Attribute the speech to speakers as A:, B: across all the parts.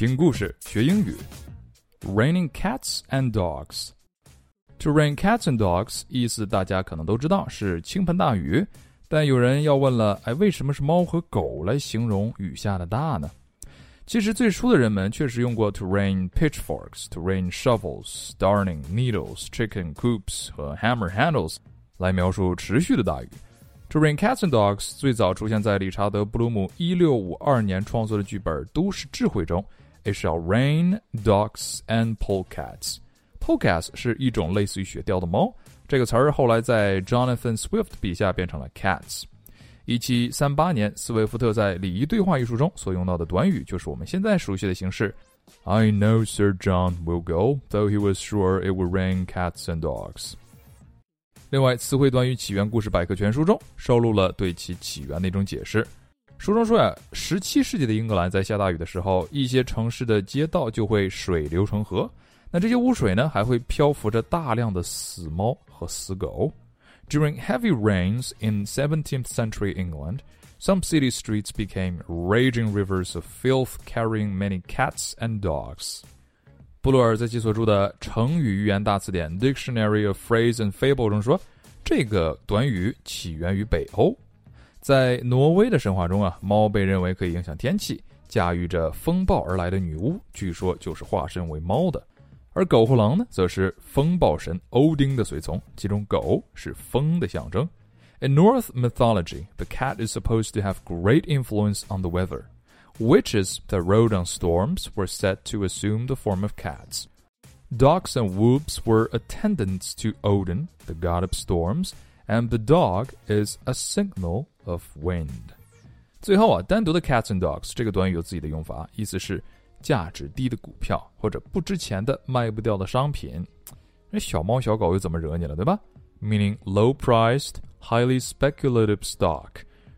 A: 听故事学英语。Raining cats and dogs. To rain cats and dogs 意思大家可能都知道是倾盆大雨，但有人要问了，哎，为什么是猫和狗来形容雨下的大呢？其实最初的人们确实用过 to rain pitchforks, to rain shovels, darning needles, chicken coops 和 hammer handles 来描述持续的大雨。To rain cats and dogs 最早出现在理查德·布鲁姆一六五二年创作的剧本《都市智慧》中。It shall rain dogs and polecats. Polecats 是一种类似于雪貂的猫。这个词儿后来在 Jonathan Swift 笔下变成了 cats。一七三八年，斯威夫特在《礼仪对话》一书中所用到的短语，就是我们现在熟悉的形式。I know Sir John will go, though he was sure it would rain cats and dogs. 另外，词汇短语起源故事百科全书中收录了对其起源的一种解释。书中说呀，十七世纪的英格兰在下大雨的时候，一些城市的街道就会水流成河。那这些污水呢，还会漂浮着大量的死猫和死狗。During heavy rains in 17th century England, some city streets became raging rivers of filth, carrying many cats and dogs. 布鲁尔在其所著的《成语寓言大词典》（Dictionary of Phrase and Fable） 中说，这个短语起源于北欧。在挪威的神话中啊，猫被认为可以影响天气，驾驭着风暴而来的女巫，据说就是化身为猫的。而狗和狼呢，则是风暴神欧丁的随从，其中狗是风的象征。In Norse mythology, the cat is supposed to have great influence on the weather. Witches that rode on storms were said to assume the form of cats. Dogs and whoops were attendants to Odin, the god of storms, and the dog is a signal of wind。最后啊，单独的 cats and dogs 这个短语有自己的用法，意思是价值低的股票或者不值钱的卖不掉的商品。那小猫小狗又怎么惹你了，对吧？Meaning low-priced, highly speculative stock。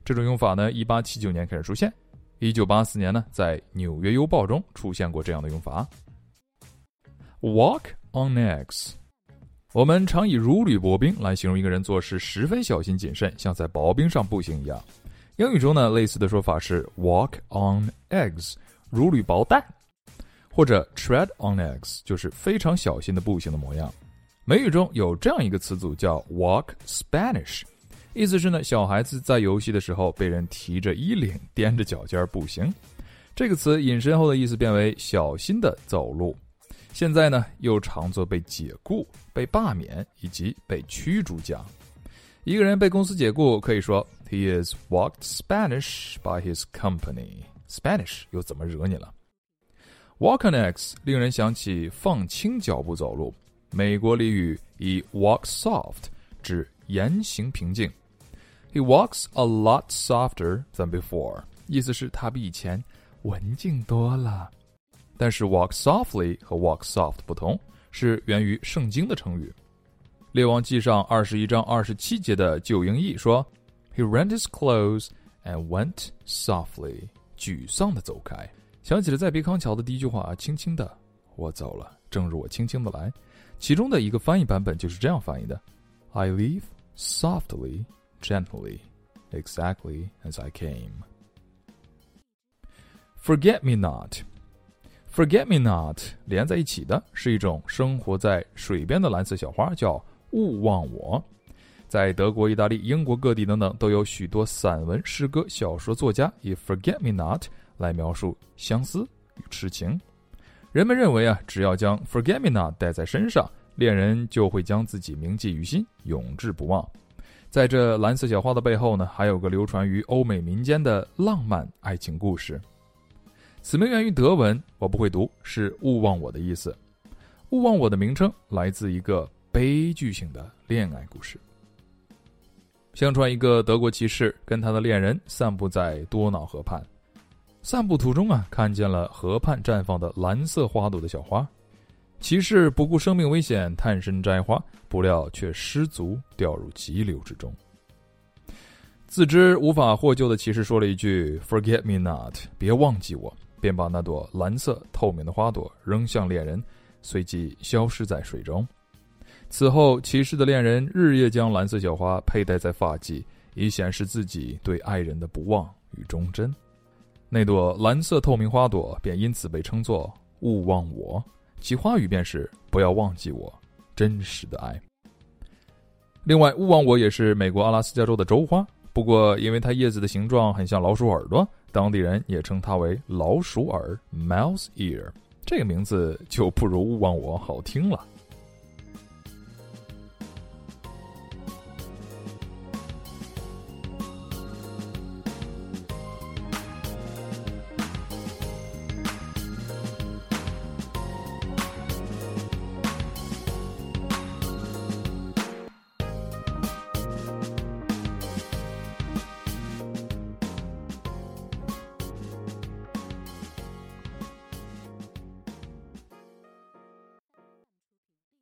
A: 这种用法呢，一八七九年开始出现，一九八四年呢，在《纽约邮报》中出现过这样的用法。Walk on eggs。我们常以如履薄冰来形容一个人做事十分小心谨慎，像在薄冰上步行一样。英语中呢，类似的说法是 walk on eggs，如履薄蛋，或者 tread on eggs，就是非常小心的步行的模样。美语中有这样一个词组叫 walk Spanish，意思是呢，小孩子在游戏的时候被人提着衣领，踮着脚尖步行。这个词引申后的意思变为小心的走路。现在呢，又常作被解雇、被罢免以及被驱逐讲。一个人被公司解雇，可以说 He is walked Spanish by his company. Spanish 又怎么惹你了？Walk on eggs 令人想起放轻脚步走路。美国俚语以 walk soft 指言行平静。He walks a lot softer than before，意思是他比以前文静多了。但是 walk softly 和 walk soft 不同，是源于圣经的成语。列王记上二十一章二十七节的旧英译说：“He rent his clothes and went softly。”沮丧的走开，想起了在别康桥的第一句话：“轻轻的，我走了，正如我轻轻的来。”其中的一个翻译版本就是这样翻译的：“I leave softly, gently, exactly as I came.” Forget me not. Forget me not 连在一起的是一种生活在水边的蓝色小花，叫勿忘我。在德国、意大利、英国各地等等，都有许多散文、诗歌、小说作家以 Forget me not 来描述相思与痴情。人们认为啊，只要将 Forget me not 带在身上，恋人就会将自己铭记于心，永志不忘。在这蓝色小花的背后呢，还有个流传于欧美民间的浪漫爱情故事。此名源于德文，我不会读，是“勿忘我”的意思。“勿忘我”的名称来自一个悲剧性的恋爱故事。相传，一个德国骑士跟他的恋人散步在多瑙河畔，散步途中啊，看见了河畔绽放的蓝色花朵的小花。骑士不顾生命危险，探身摘花，不料却失足掉入急流之中。自知无法获救的骑士说了一句：“Forget me not，别忘记我。”便把那朵蓝色透明的花朵扔向恋人，随即消失在水中。此后，骑士的恋人日夜将蓝色小花佩戴在发髻，以显示自己对爱人的不忘与忠贞。那朵蓝色透明花朵便因此被称作“勿忘我”，其花语便是“不要忘记我”，真实的爱。另外，“勿忘我”也是美国阿拉斯加州的州花，不过因为它叶子的形状很像老鼠耳朵，当地人也称它为“老鼠耳 ”（mouse ear）。这个名字就不如“勿忘我”好听了。